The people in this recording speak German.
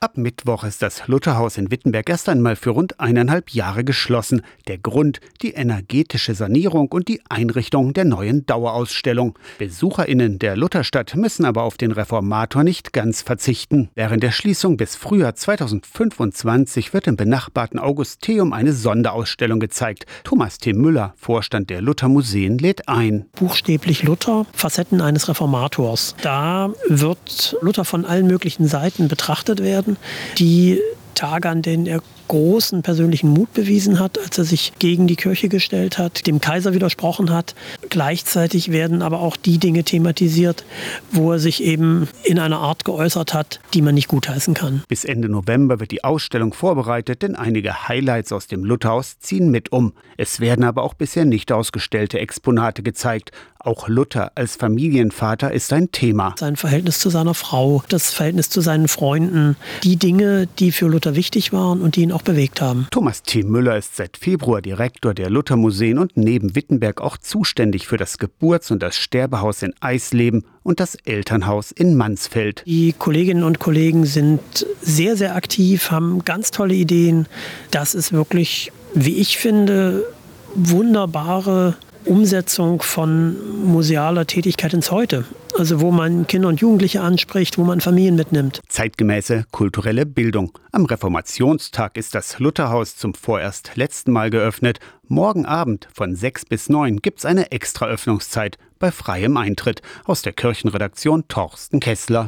Ab Mittwoch ist das Lutherhaus in Wittenberg erst einmal für rund eineinhalb Jahre geschlossen. Der Grund die energetische Sanierung und die Einrichtung der neuen Dauerausstellung. BesucherInnen der Lutherstadt müssen aber auf den Reformator nicht ganz verzichten. Während der Schließung bis Frühjahr 2025 wird im benachbarten Augusteum eine Sonderausstellung gezeigt. Thomas T. Müller, Vorstand der Luthermuseen, lädt ein. Buchstäblich Luther, Facetten eines Reformators. Da wird Luther von allen möglichen Seiten betrachtet werden werden, die Tage, an denen er großen persönlichen Mut bewiesen hat, als er sich gegen die Kirche gestellt hat, dem Kaiser widersprochen hat. Gleichzeitig werden aber auch die Dinge thematisiert, wo er sich eben in einer Art geäußert hat, die man nicht gutheißen kann. Bis Ende November wird die Ausstellung vorbereitet, denn einige Highlights aus dem Lutherhaus ziehen mit um. Es werden aber auch bisher nicht ausgestellte Exponate gezeigt. Auch Luther als Familienvater ist ein Thema. Sein Verhältnis zu seiner Frau, das Verhältnis zu seinen Freunden, die Dinge, die für Luther wichtig waren und die ihn auch bewegt haben. Thomas T. Müller ist seit Februar Direktor der Luthermuseen und neben Wittenberg auch zuständig für das Geburts- und das Sterbehaus in Eisleben und das Elternhaus in Mansfeld. Die Kolleginnen und Kollegen sind sehr, sehr aktiv, haben ganz tolle Ideen. Das ist wirklich, wie ich finde, wunderbare Umsetzung von musealer Tätigkeit ins Heute. Also wo man Kinder und Jugendliche anspricht, wo man Familien mitnimmt. Zeitgemäße kulturelle Bildung. Am Reformationstag ist das Lutherhaus zum vorerst letzten Mal geöffnet. Morgen Abend von 6 bis 9 gibt es eine Extraöffnungszeit bei freiem Eintritt. Aus der Kirchenredaktion Torsten Kessler.